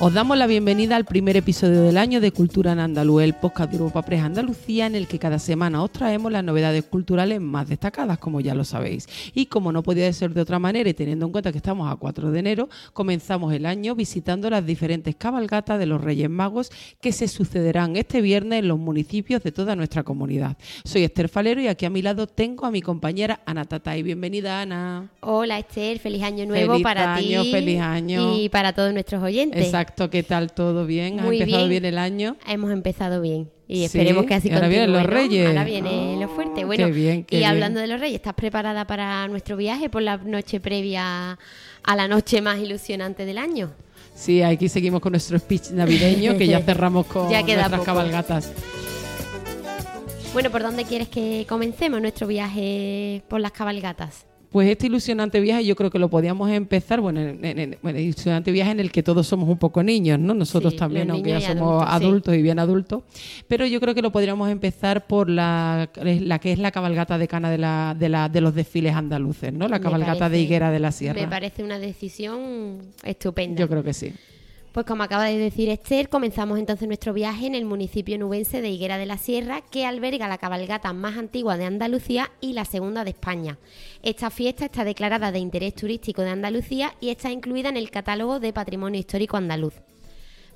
Os damos la bienvenida al primer episodio del año de Cultura en Andaluz, el podcast de Europa Press Andalucía, en el que cada semana os traemos las novedades culturales más destacadas, como ya lo sabéis. Y como no podía ser de otra manera, y teniendo en cuenta que estamos a 4 de enero, comenzamos el año visitando las diferentes cabalgatas de los Reyes Magos que se sucederán este viernes en los municipios de toda nuestra comunidad. Soy Esther Falero y aquí a mi lado tengo a mi compañera Ana Tatay. Bienvenida, Ana. Hola, Esther. Feliz año nuevo Feliz para año, ti. feliz año. Y para todos nuestros oyentes. Exacto, ¿qué tal? ¿Todo bien? ¿Ha Muy empezado bien. bien. el año? Hemos empezado bien. Y Sí, esperemos que así y ahora continúe. vienen los ¿no? Reyes. Ahora viene Oh, lo fuerte. qué Bueno, bien, qué y bien. hablando de los Reyes, ¿estás preparada para nuestro viaje por la noche previa a la noche más ilusionante del año? Sí, aquí seguimos con nuestro speech navideño que ya cerramos con Ya queda nuestras poco. cabalgatas. Bueno, ¿por dónde quieres que comencemos nuestro viaje por las cabalgatas? Pues este ilusionante viaje yo creo que lo podíamos empezar, bueno, en, en- en- bueno, ilusionante viaje en el que todos somos un poco niños, ¿no? Nosotros Sí, también, aunque ya somos adultos, sí. y bien adultos. Pero yo creo que lo podríamos empezar por la, la que es la cabalgata de cana de, la, de, la, de los desfiles andaluces, ¿no? La cabalgata de Higuera de la Sierra. Me parece una decisión estupenda. Yo creo que sí. Pues como acaba de decir Esther, comenzamos entonces nuestro viaje en el municipio nubense de Higuera de la Sierra, que alberga la cabalgata más antigua de Andalucía y la segunda de España. Esta fiesta está declarada de interés turístico de Andalucía y está incluida en el catálogo de Patrimonio Histórico Andaluz.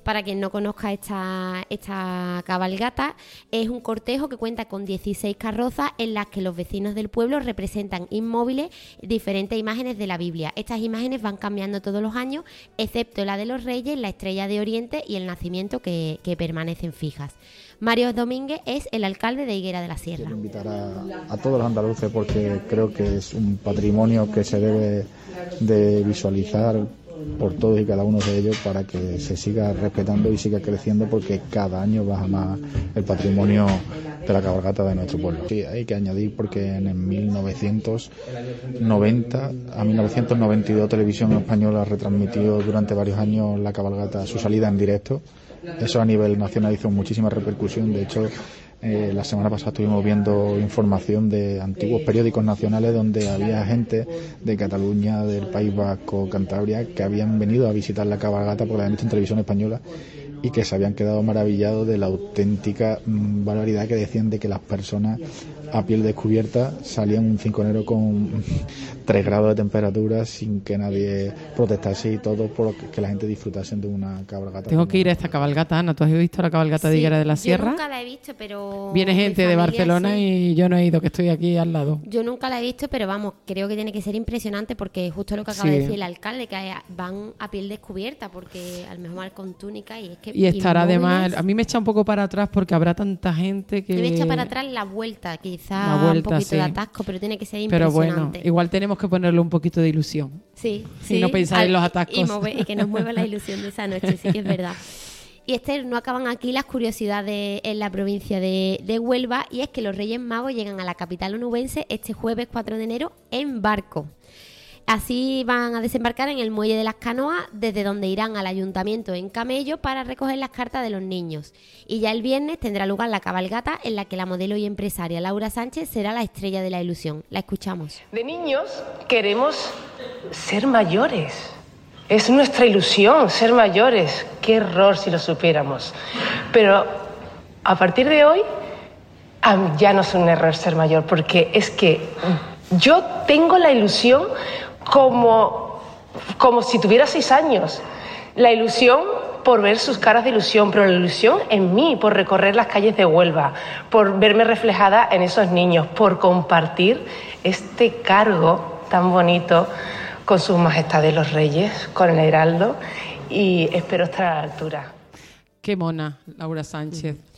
Para quien no conozca esta, esta cabalgata, es un cortejo que cuenta con 16 carrozas en las que los vecinos del pueblo representan inmóviles diferentes imágenes de la Biblia. Estas imágenes van cambiando todos los años, excepto la de los reyes, la estrella de Oriente y el nacimiento que, que permanecen fijas. Mario Domínguez es el alcalde de Higuera de la Sierra. Quiero invitar a, a todos los andaluces porque creo que es un patrimonio que se debe de visualizar por todos y cada uno de ellos para que se siga respetando y siga creciendo porque cada año baja más el patrimonio de la cabalgata de nuestro pueblo. Sí, hay que añadir porque en el 1990 a 1992 Televisión Española retransmitió durante varios años la cabalgata, su salida en directo. Eso a nivel nacional hizo muchísima repercusión. De hecho, eh, la semana pasada estuvimos viendo información de antiguos periódicos nacionales donde había gente de Cataluña, del País Vasco, Cantabria, que habían venido a visitar la cabalgata porque la habían visto en televisión española y que se habían quedado maravillados de la auténtica mm, barbaridad que decían de que las personas a piel descubierta salían un 5 de enero con 3 grados de temperatura sin que nadie protestase y todo por que la gente disfrutase de una cabalgata. Tengo que ir a esta cabalgata, Ana. ¿Tú has visto la cabalgata de Sí, Higuera de la Yo Sierra? nunca la he visto, pero... Viene gente de Barcelona sí. y yo no he ido, que estoy aquí al lado. Yo nunca la he visto, pero vamos, creo que tiene que ser impresionante porque justo lo que acaba Sí. de decir el alcalde, que van a piel descubierta, porque a lo mejor van con túnica y es que... Y estará además, a mí me echa un poco para atrás porque habrá tanta gente que... Me echa para atrás la vuelta, quizá Un poquito sí. de atasco, pero tiene que ser Pero impresionante. bueno, igual tenemos que ponerle un poquito de ilusión. Sí, Y sí. no pensar en los y- atascos. Y, mover- y que nos mueva la ilusión de esa noche, sí que es verdad. Y Esther, no acaban aquí las curiosidades en la provincia de, de Huelva y es que los Reyes Magos llegan a la capital onubense este jueves 4 de enero en barco. Así van a desembarcar en el muelle de las canoas, desde donde irán al ayuntamiento en camello para recoger las cartas de los niños. Y ya el viernes tendrá lugar la cabalgata en la que la modelo y empresaria Laura Sánchez será la estrella de la ilusión. La escuchamos. De niños queremos ser mayores. Es nuestra ilusión ser mayores. Qué error si lo supiéramos. Pero a partir de hoy ya no es un error ser mayor, porque es que yo tengo la ilusión como, como si tuviera seis años. La ilusión por ver sus caras de ilusión, pero la ilusión en mí, por recorrer las calles de Huelva, por verme reflejada en esos niños, por compartir este cargo tan bonito con sus majestades los reyes, con el heraldo, y espero estar a la altura. Qué mona, Laura Sánchez.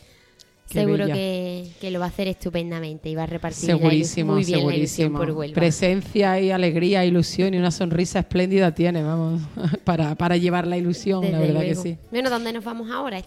Qué Seguro que, que lo va a hacer estupendamente y va a repartir la Segurísimo, muy bien la ilusión segurísimo. por Huelva. Presencia y alegría, ilusión y una sonrisa espléndida tiene, vamos, para, para llevar la ilusión, la verdad que sí. Bueno, ¿dónde nos vamos ahora?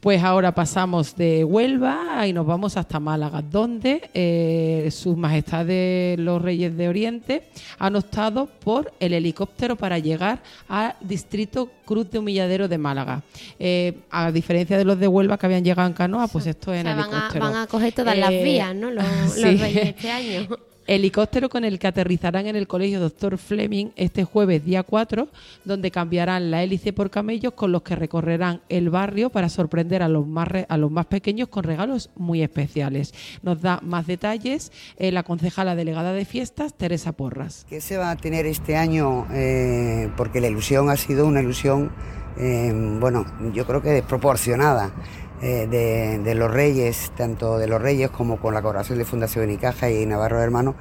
Pues ahora pasamos de Huelva y nos vamos hasta Málaga, donde eh, sus majestades los reyes de Oriente han optado por el helicóptero para llegar al distrito Cruz de Humilladero de Málaga. Eh, a diferencia de los de Huelva que habían llegado en canoa, pues esto es en O sea, van, a, helicóptero. van a coger todas las Eh, vías, ¿no? Los, los sí. reyes este año. Helicóptero con el que aterrizarán en el Colegio Dr. Fleming este jueves día 4, donde cambiarán la hélice por camellos con los que recorrerán el barrio para sorprender a los más, a los más pequeños con regalos muy especiales. Nos da más detalles eh, la concejala delegada de fiestas, Teresa Porras. ¿Qué se va a tener este año? Eh, porque la ilusión ha sido una ilusión, eh, bueno, yo creo que desproporcionada eh, de, los reyes, tanto de los reyes como con la colaboración de Fundación Unicaja y Navarro Hermano,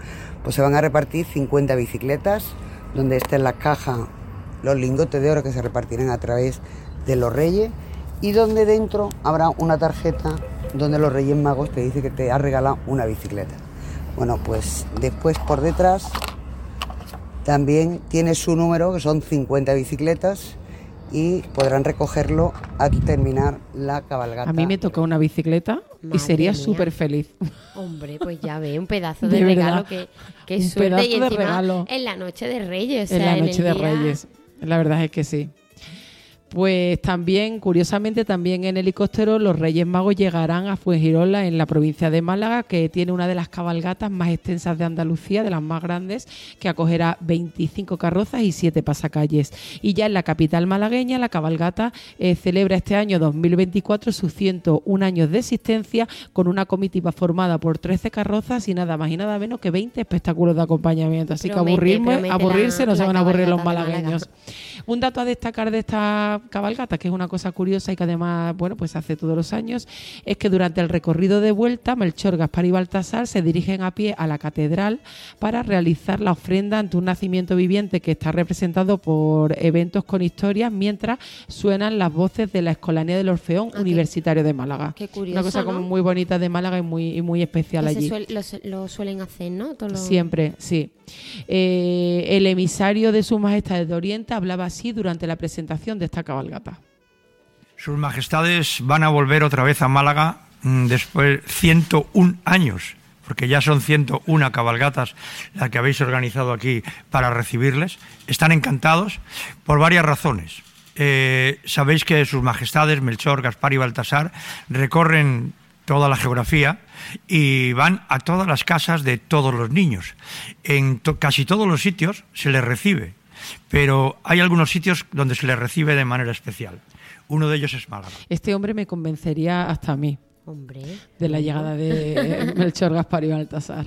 pues se van a repartir 50 bicicletas, donde estén las cajas, los lingotes de oro que se repartirán a través de los reyes y donde dentro habrá una tarjeta donde los reyes magos te dicen que te ha regalado una bicicleta. Bueno, pues después por detrás también tiene su número, que son 50 bicicletas, y podrán recogerlo al terminar la cabalgata. A mí me toca una bicicleta y sería súper feliz. Hombre, pues ya ve, un pedazo de, De regalo verdad, que, que un suerte pedazo y de encima regalo. en la noche de Reyes. o en sea, la el noche de día- Reyes. La verdad es que sí. Pues también, curiosamente, también en helicóptero los Reyes Magos llegarán a Fuengirola, en la provincia de Málaga, que tiene una de las cabalgatas más extensas de Andalucía, de las más grandes, que acogerá 25 carrozas y 7 pasacalles. Y ya en la capital malagueña, la cabalgata eh, celebra este año 2024 sus 101 años de existencia con una comitiva formada por 13 carrozas y nada más y nada menos que 20 espectáculos de acompañamiento. Así Promete, que aburrirme, aburrirse la- no se van a aburrir los malagueños. Un dato a destacar de esta cabalgata, que es una cosa curiosa y que además, bueno, pues hace todos los años, es que durante el recorrido de vuelta, Melchor, Gaspar y Baltasar se dirigen a pie a la catedral para realizar la ofrenda ante un nacimiento viviente que está representado por eventos con historias, mientras suenan las voces de la Escolanía del Orfeón Ah, Universitario de Málaga. qué curioso, una cosa como muy bonita de Málaga y muy, y muy especial que se allí. suel- lo, su- lo suelen hacer, ¿no? Siempre, sí. Eh, el emisario de Su Majestad de Oriente hablaba así durante la presentación de esta cabalgata. Sus majestades van a volver otra vez a Málaga mm, después 101 años, porque ya son 101 cabalgatas las que habéis organizado aquí para recibirles. Están encantados por varias razones. Eh, sabéis que sus majestades, Melchor, Gaspar y Baltasar, recorren toda la geografía y van a todas las casas de todos los niños. En to- casi todos los sitios se les recibe, pero hay algunos sitios donde se les recibe de manera especial. Uno de ellos es Málaga. Este hombre me convencería hasta a mí Hombre, de la llegada de Melchor, Gaspar y Baltasar.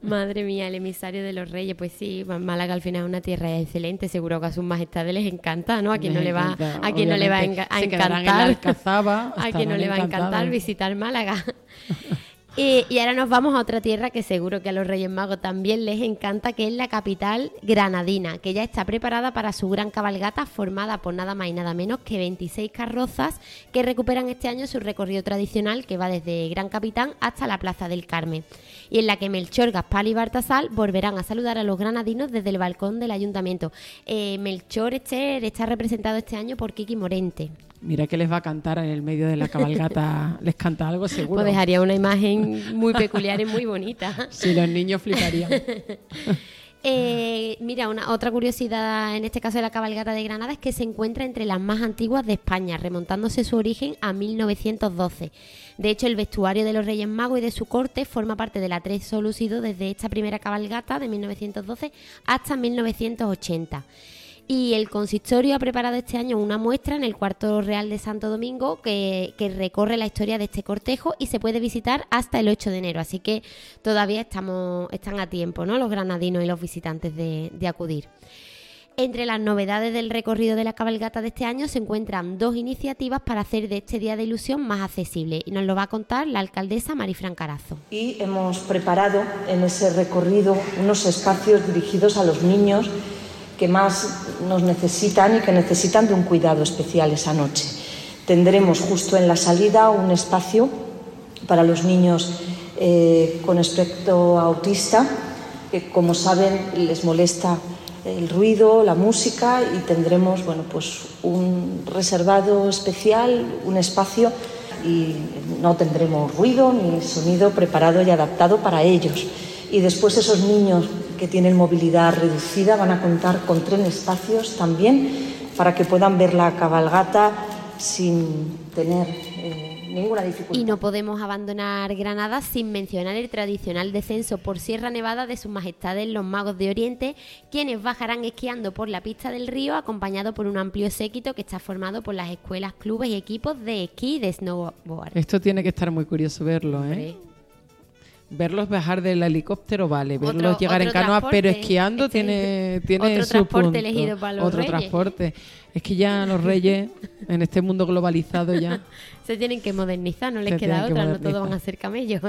madre mía, el emisario de los reyes. Pues sí, Málaga al final es una tierra excelente. Seguro que a sus majestades les encanta, ¿no? A quien no le va, encanta, a quien no le va a, en encantar. Alcazaba, a quien no le va a encantar visitar Málaga. Y, ahora nos vamos a otra tierra que seguro que a los Reyes Magos también les encanta, que es la capital granadina, que ya está preparada para su gran cabalgata formada por nada más y nada menos que 26 carrozas que recuperan este año su recorrido tradicional que va desde Gran Capitán hasta la Plaza del Carmen y en la que Melchor, Gaspar y Bartasal volverán a saludar a los granadinos desde el balcón del ayuntamiento. Eh, Melchor Esther está representado este año por Kiki Morente. Mira que les va a cantar en el medio de la cabalgata. les canta algo seguro. Pues dejaría una imagen muy peculiar y muy bonita. Sí, los niños fliparían. Eh, mira, una otra curiosidad en este caso de la cabalgata de Granada es que se encuentra entre las más antiguas de España, remontándose su origen a 1912. De hecho, el vestuario de los Reyes Magos y de su corte forma parte del atrezo lucido desde esta primera cabalgata de 1912 hasta 1980. Y el consistorio ha preparado este año una muestra en el Cuarto Real de Santo Domingo que, recorre la historia de este cortejo y se puede visitar hasta el 8 de enero. Así que todavía estamos, están a tiempo, ¿no? Los granadinos y los visitantes de, de acudir. Entre las novedades del recorrido de la cabalgata de este año se encuentran dos iniciativas para hacer de este Día de Ilusión más accesible y nos lo va a contar la alcaldesa Marifran Carazo. Y hemos preparado en ese recorrido unos espacios dirigidos a los niños que más nos necesitan y que necesitan de un cuidado especial esa noche. Tendremos justo en la salida un espacio para los niños eh, con espectro autista, que como saben les molesta el ruido, la música y tendremos bueno, pues un reservado especial, un espacio y no tendremos ruido ni sonido preparado y adaptado para ellos. Y después esos niños que tienen movilidad reducida van a contar con tres espacios también para que puedan ver la cabalgata sin tener eh, ninguna dificultad. Y no podemos abandonar Granada sin mencionar el tradicional descenso por Sierra Nevada de sus majestades los magos de Oriente, quienes bajarán esquiando por la pista del río acompañado por un amplio séquito que está formado por las escuelas, clubes y equipos de esquí y de snowboard. Esto tiene que estar muy curioso verlo, ¿eh? Verlos bajar del helicóptero, vale. Verlos llegar en canoa, pero esquiando este tiene, tiene otro su transporte punto. elegido para los Otro reyes. transporte. Es que ya los reyes, en este mundo globalizado ya... Se tienen que modernizar, no les queda otra, no todos van a ser camellos.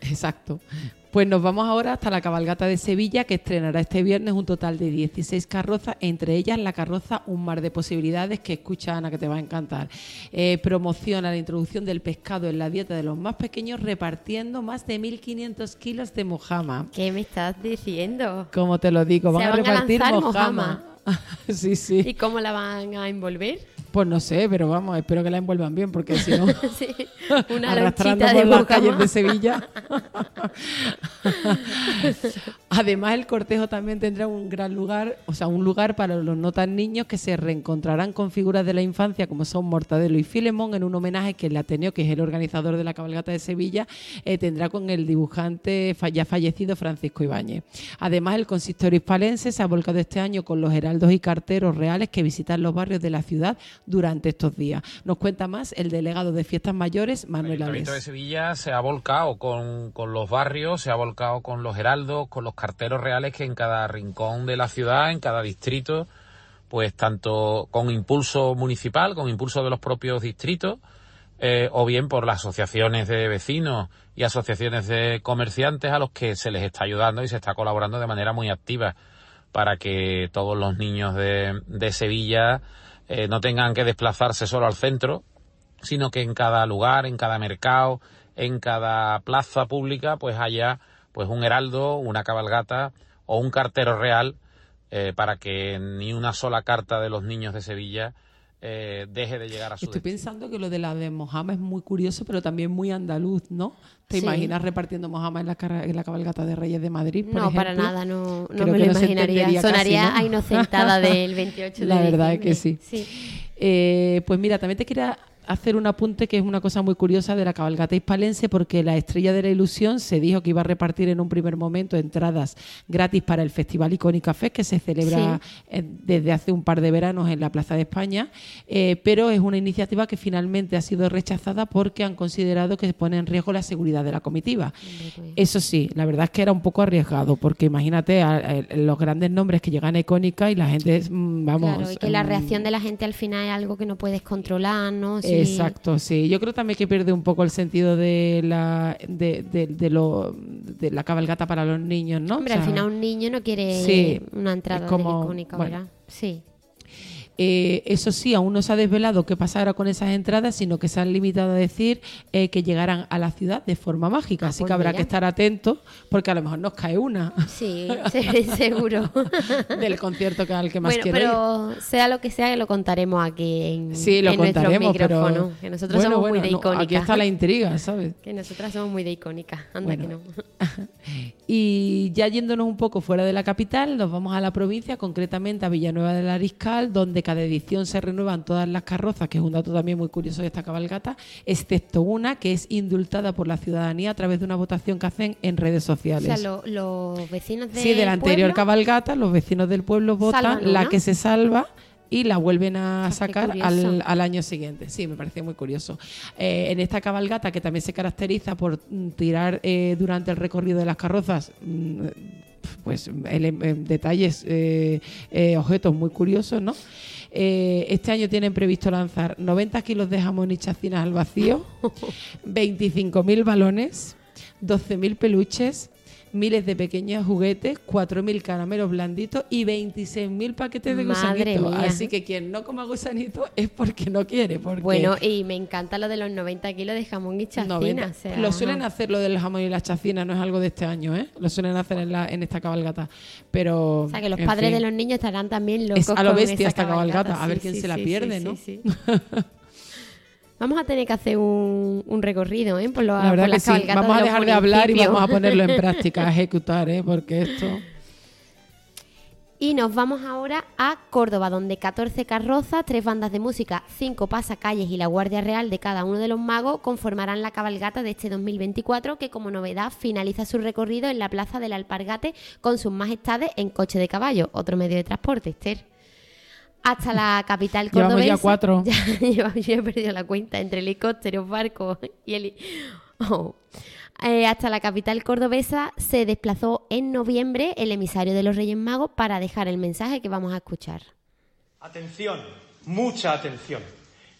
Exacto. Pues nos vamos ahora hasta la cabalgata de Sevilla, que estrenará este viernes un total de 16 carrozas, entre ellas la carroza Un mar de posibilidades, que escucha Ana, que te va a encantar. Eh, promociona la introducción del pescado en la dieta de los más pequeños, repartiendo más de 1.500 kilos de mojama. ¿Qué me estás diciendo? Como te lo digo, van Se a van a repartir lanzar mojama. sí, sí. ¿Y cómo la van a envolver? Pues no sé, pero vamos, espero que la envuelvan bien, porque si no, Sí, una arrastrando por de las calles de Sevilla. Además, el cortejo también tendrá un gran lugar, o sea, un lugar para los no tan niños que se reencontrarán con figuras de la infancia como son Mortadelo y Filemón en un homenaje que el Ateneo, que es el organizador de la cabalgata de Sevilla, eh, tendrá con el dibujante ya fallecido Francisco Ibáñez. Además, el consistorio hispalense se ha volcado este año con los heraldos y carteros reales que visitan los barrios de la ciudad durante estos días. Nos cuenta más el delegado de Fiestas Mayores, Manuel El Ayuntamiento de Alves. Sevilla se ha volcado con, con los barrios, se ha volcado con los heraldos, con los carteros reales que en cada rincón de la ciudad, en cada distrito, pues tanto con impulso municipal, con impulso de los propios distritos, eh, o bien por las asociaciones de vecinos y asociaciones de comerciantes a los que se les está ayudando y se está colaborando de manera muy activa para que todos los niños de, de Sevilla eh, no tengan que desplazarse solo al centro, sino que en cada lugar, en cada mercado, en cada plaza pública, pues haya pues un heraldo, una cabalgata o un cartero real eh, para que ni una sola carta de los niños de Sevilla eh, deje de llegar a su Estoy destino. pensando que lo de la de Mojama es muy curioso, pero también muy andaluz, ¿no? ¿Te Sí. imaginas repartiendo Mojama en la, en la cabalgata de Reyes de Madrid? por No, para nada, no, no me lo no imaginaría. casi, Sonaría ¿no? a inocentada del 28 de La verdad es que diciembre. Eh, pues mira, también te quería hacer un apunte que es una cosa muy curiosa de la cabalgata hispalense porque la Estrella de la Ilusión se dijo que iba a repartir en un primer momento entradas gratis para el Festival Icónica Fest que se celebra eh, desde hace un par de veranos en la Plaza de España, eh, pero es una iniciativa que finalmente ha sido rechazada porque han considerado que pone en riesgo la seguridad de la comitiva. Eso sí, la verdad es que era un poco arriesgado porque imagínate a- a- los grandes nombres que llegan a Icónica y la gente, mm, vamos... Claro, y que la mm, reacción de la gente al final es algo que no puedes controlar, ¿no? Sí. Exacto, sí. Yo creo también que pierde un poco el sentido de la de, de- de lo, de la cabalgata para los niños, ¿no? Hombre, O al sea, final un niño no quiere sí, una entrada como- de icónica, bueno. ¿verdad? Sí. Eh, eso sí, aún no se ha desvelado qué pasará con esas entradas, sino que se han limitado a decir eh, que llegarán a la ciudad de forma mágica. Así pues que habrá mira. que estar atentos porque a lo mejor nos cae una Sí, seguro. del concierto que al que más bueno, quiero ir. pero sea lo que sea, lo contaremos aquí en, Sí, lo en contaremos, pero. Que nosotros bueno, somos bueno, muy de no, icónica. aquí está la intriga, ¿sabes? Que nosotras somos muy de icónica. Anda que no. Y ya yéndonos un poco fuera de la capital, nos vamos a la provincia, concretamente a Villanueva del Ariscal, donde cada edición se renuevan todas las carrozas, que es un dato también muy curioso de esta cabalgata, excepto una que es indultada por la ciudadanía a través de una votación que hacen en redes O sociales. sea, lo- los vecinos de sí, de la anterior cabalgata, los vecinos del pueblo votan la que se salva y la vuelven a Ah, sacar al, al año siguiente. Sí, me parece muy curioso. Eh, en esta cabalgata, que también se caracteriza por mm, tirar eh, durante el recorrido de las carrozas, mm, pues eh, detalles, eh, eh, objetos muy curiosos, ¿no? Eh, este año tienen previsto lanzar 90 kilos de jamón y chacinas al vacío, 25.000 balones, 12.000 peluches, miles de pequeños juguetes, 4.000 caramelos blanditos y 26.000 paquetes de Madre gusanitos. mía. Así que quien no coma gusanito es porque no quiere. Porque Bueno, y me encanta lo de los 90 kilos de jamón y chacina. 90. o sea, lo suelen ajá. hacer lo del jamón y la chacina, no es algo de este año, ¿eh? Lo suelen hacer en, la, en esta cabalgata. Pero. O sea, que los padres fin. de los niños estarán también locos Es a lo con bestia esta cabalgata, a Sí, ver quién sí, se la sí, pierde, sí, ¿no? sí, sí. Vamos a tener que hacer un, un recorrido, ¿eh? Por, los, La verdad por que las sí. cabalgatas Vamos a dejar de hablar y vamos a ponerlo en práctica, a ejecutar, ¿eh? Porque esto. Y nos vamos ahora a Córdoba, donde 14 carrozas, tres bandas de música, cinco pasacalles y la Guardia Real de cada uno de los magos conformarán la cabalgata de este 2024, que como novedad finaliza su recorrido en la Plaza del Alpargate con sus majestades en coche de caballo, otro medio de transporte, Esther. Hasta la capital Llevamos cordobesa. ya cuatro. Ya, llevamos- yo he perdido la cuenta entre helicópteros, barcos y el... Oh. Eh, hasta la capital cordobesa se desplazó en noviembre el emisario de los Reyes Magos para dejar el mensaje que vamos a escuchar. Atención, mucha atención.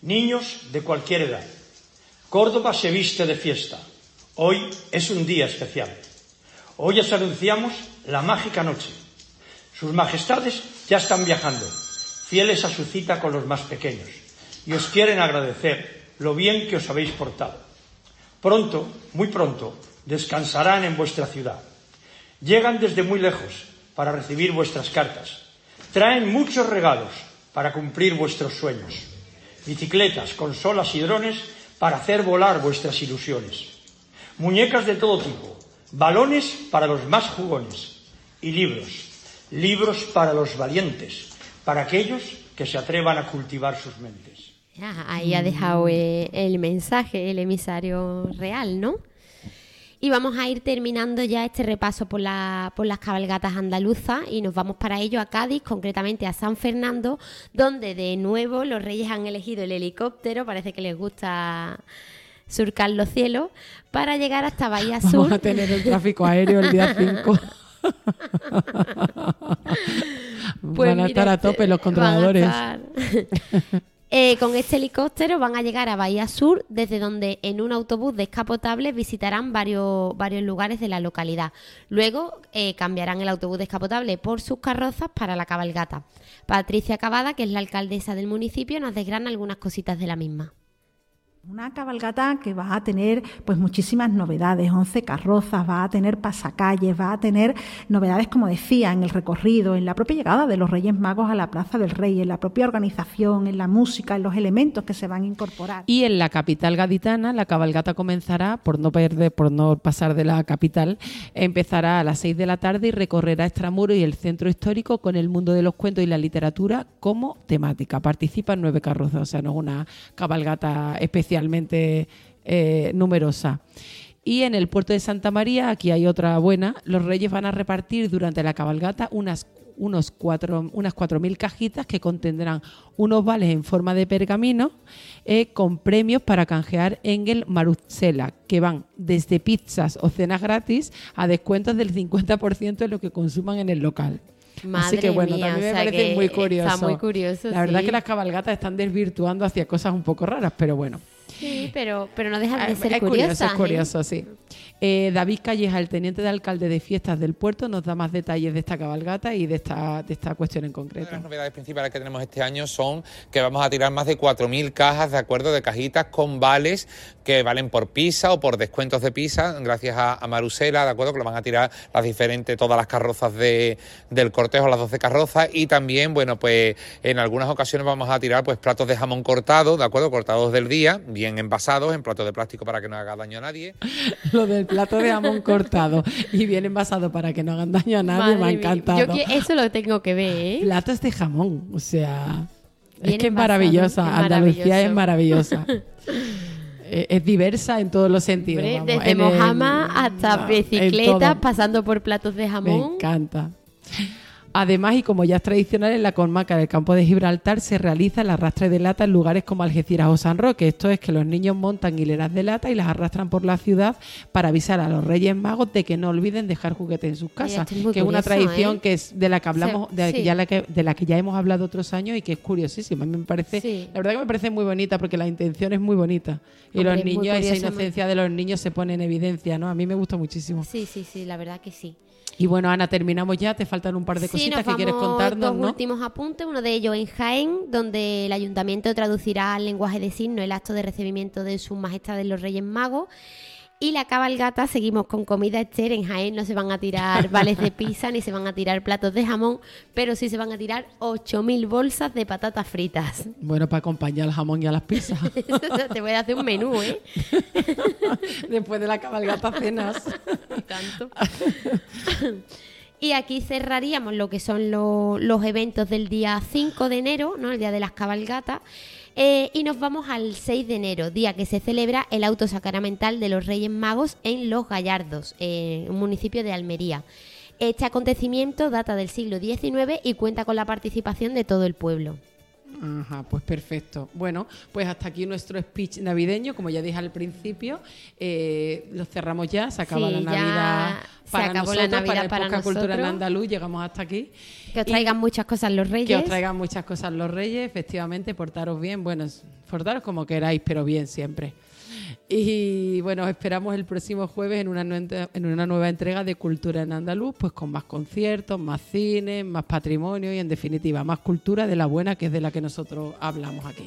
Niños de cualquier edad. Córdoba se viste de fiesta. Hoy es un día especial. Hoy os anunciamos la mágica noche. Sus majestades ya están viajando, fieles a su cita con los más pequeños, y os quieren agradecer lo bien que os habéis portado. Pronto, muy pronto, descansarán en vuestra ciudad. Llegan desde muy lejos para recibir vuestras cartas. Traen muchos regalos para cumplir vuestros sueños. Bicicletas, consolas y drones para hacer volar vuestras ilusiones. Muñecas de todo tipo, balones para los más jugones y libros. Libros para los valientes, para aquellos que se atrevan a cultivar sus mentes. Ah, ahí ha dejado eh, el mensaje el emisario real, ¿no? Y vamos a ir terminando ya este repaso por, la- por las cabalgatas andaluzas y nos vamos para ello a Cádiz, concretamente a San Fernando, donde de nuevo los reyes han elegido el helicóptero, parece que les gusta surcar los cielos, para llegar hasta Bahía Sur. Vamos a tener el tráfico aéreo el día 5. Pues Van a estar a tope los controladores. Eh, con este helicóptero van a llegar a Bahía Sur, desde donde en un autobús descapotable visitarán varios, varios lugares de la localidad. Luego eh, cambiarán el autobús descapotable por sus carrozas para la cabalgata. Patricia Cavada, que es la alcaldesa del municipio, nos desgrana algunas cositas de la misma. Una cabalgata que va a tener pues muchísimas novedades, 11 carrozas, va a tener pasacalles, va a tener novedades, como decía, en el recorrido, en la propia llegada de los Reyes Magos a la Plaza del Rey, en la propia organización, en la música, en los elementos que se van a incorporar. Y en la capital gaditana, la cabalgata comenzará, por no perder, por no pasar de la capital, empezará a las 6 de la tarde y recorrerá Extramuro y el centro histórico con el mundo de los cuentos y la literatura como temática. Participan nueve carrozas, o sea, no es una cabalgata especialmente eh, numerosa. Y en el puerto de Santa María, aquí hay otra buena, los reyes van a repartir durante la cabalgata unas unos cuatro, unas 4.000 cajitas que contendrán unos vales en forma de pergamino eh, con premios para canjear en el que van desde pizzas o cenas gratis a descuentos del 50% de lo que consuman en el local. Así que bueno, mía, también o me sea parece muy está curioso. muy curioso, La verdad que las cabalgatas están desvirtuando hacia cosas un poco raras, pero bueno. Sí, pero, pero no dejan de Eh, ser es curioso, curiosas. es curioso, sí. Eh, David Calleja, el teniente de alcalde de fiestas del puerto, nos da más detalles de esta cabalgata y de esta, de esta cuestión en concreto. Las novedades principales que tenemos este año son que vamos a tirar más de 4.000 cajas, de acuerdo, de cajitas con vales que valen por pizza o por descuentos de pizza, gracias a, a Marusela, de acuerdo, que lo van a tirar las diferentes, todas las carrozas de, del cortejo, las 12 carrozas, y también, bueno, pues en algunas ocasiones vamos a tirar pues platos de jamón cortado, de acuerdo, cortados del día, bien envasados, en platos de plástico para que no haga daño a nadie. Lo del plato de jamón cortado y bien envasado para que no hagan daño a nadie, Madre me ha encantado. Yo que eso lo tengo que ver, ¿eh? Platos de jamón, o sea, es que es maravillosa, es Andalucía es maravillosa. Eh, es diversa en todos los sentidos. Vamos, desde Mojama hasta bicicletas, pasando por platos de Me jamón. encanta. Además, y como ya es tradicional, en la comarca del campo de Gibraltar se realiza el arrastre de lata en lugares como Algeciras o San Roque. Esto es que los niños montan hileras de lata y las arrastran por la ciudad para avisar a los Reyes Magos de que no olviden dejar juguetes en sus casas. que es una curioso, tradición ¿eh? que es de la que hablamos, de, la sí. ya la que, de la que ya hemos hablado otros años y que es curiosísima. A mí me parece, Sí. la verdad que me parece muy bonita porque la intención es muy bonita. Y Hombre, los niños, esa inocencia de los niños se pone en evidencia, ¿no? A mí me gusta muchísimo. Sí, sí, sí, la verdad que sí. Y bueno, Ana, terminamos ya. Te faltan un par de Sí, cositas nos que quieres vamos contarnos, dos ¿no? últimos apuntes, uno de ellos en Jaén, donde el ayuntamiento traducirá al lenguaje de signos el acto de recibimiento de sus majestades los Reyes Magos. Y la cabalgata, seguimos con comida Esther. En Jaén no se van a tirar vales de pizza ni se van a tirar platos de jamón, pero sí se van a tirar 8.000 bolsas de patatas fritas. Bueno, para acompañar al jamón y a las pizzas. Te voy a hacer un menú, ¿eh? Después de la cabalgata cenas. tanto. Y aquí cerraríamos lo que son lo- los eventos del día 5 de enero, ¿no? el día de las cabalgatas. Eh, y nos vamos al 6 de enero, día que se celebra el auto sacramental de los Reyes Magos en Los Gallardos, eh, un municipio de Almería. Este acontecimiento data del siglo XIX y cuenta con la participación de todo el pueblo. Ajá, pues perfecto. Bueno, pues hasta aquí nuestro speech navideño. Como ya dije al principio, eh, lo cerramos ya. Se acaba Sí, la Navidad para acabó la nosotros, Navidad para para Podcast Cultura en nosotros. Andaluz. Llegamos hasta aquí. Que os Y- traigan muchas cosas los Reyes. Que os traigan muchas cosas los reyes, efectivamente, portaros bien, bueno, portaros como queráis, pero bien siempre. Y bueno, os esperamos el próximo jueves en una, en una nueva entrega de Cultura en Andaluz, pues con más conciertos, más cine, más patrimonio y en definitiva más cultura de la buena que es de la que nosotros hablamos aquí.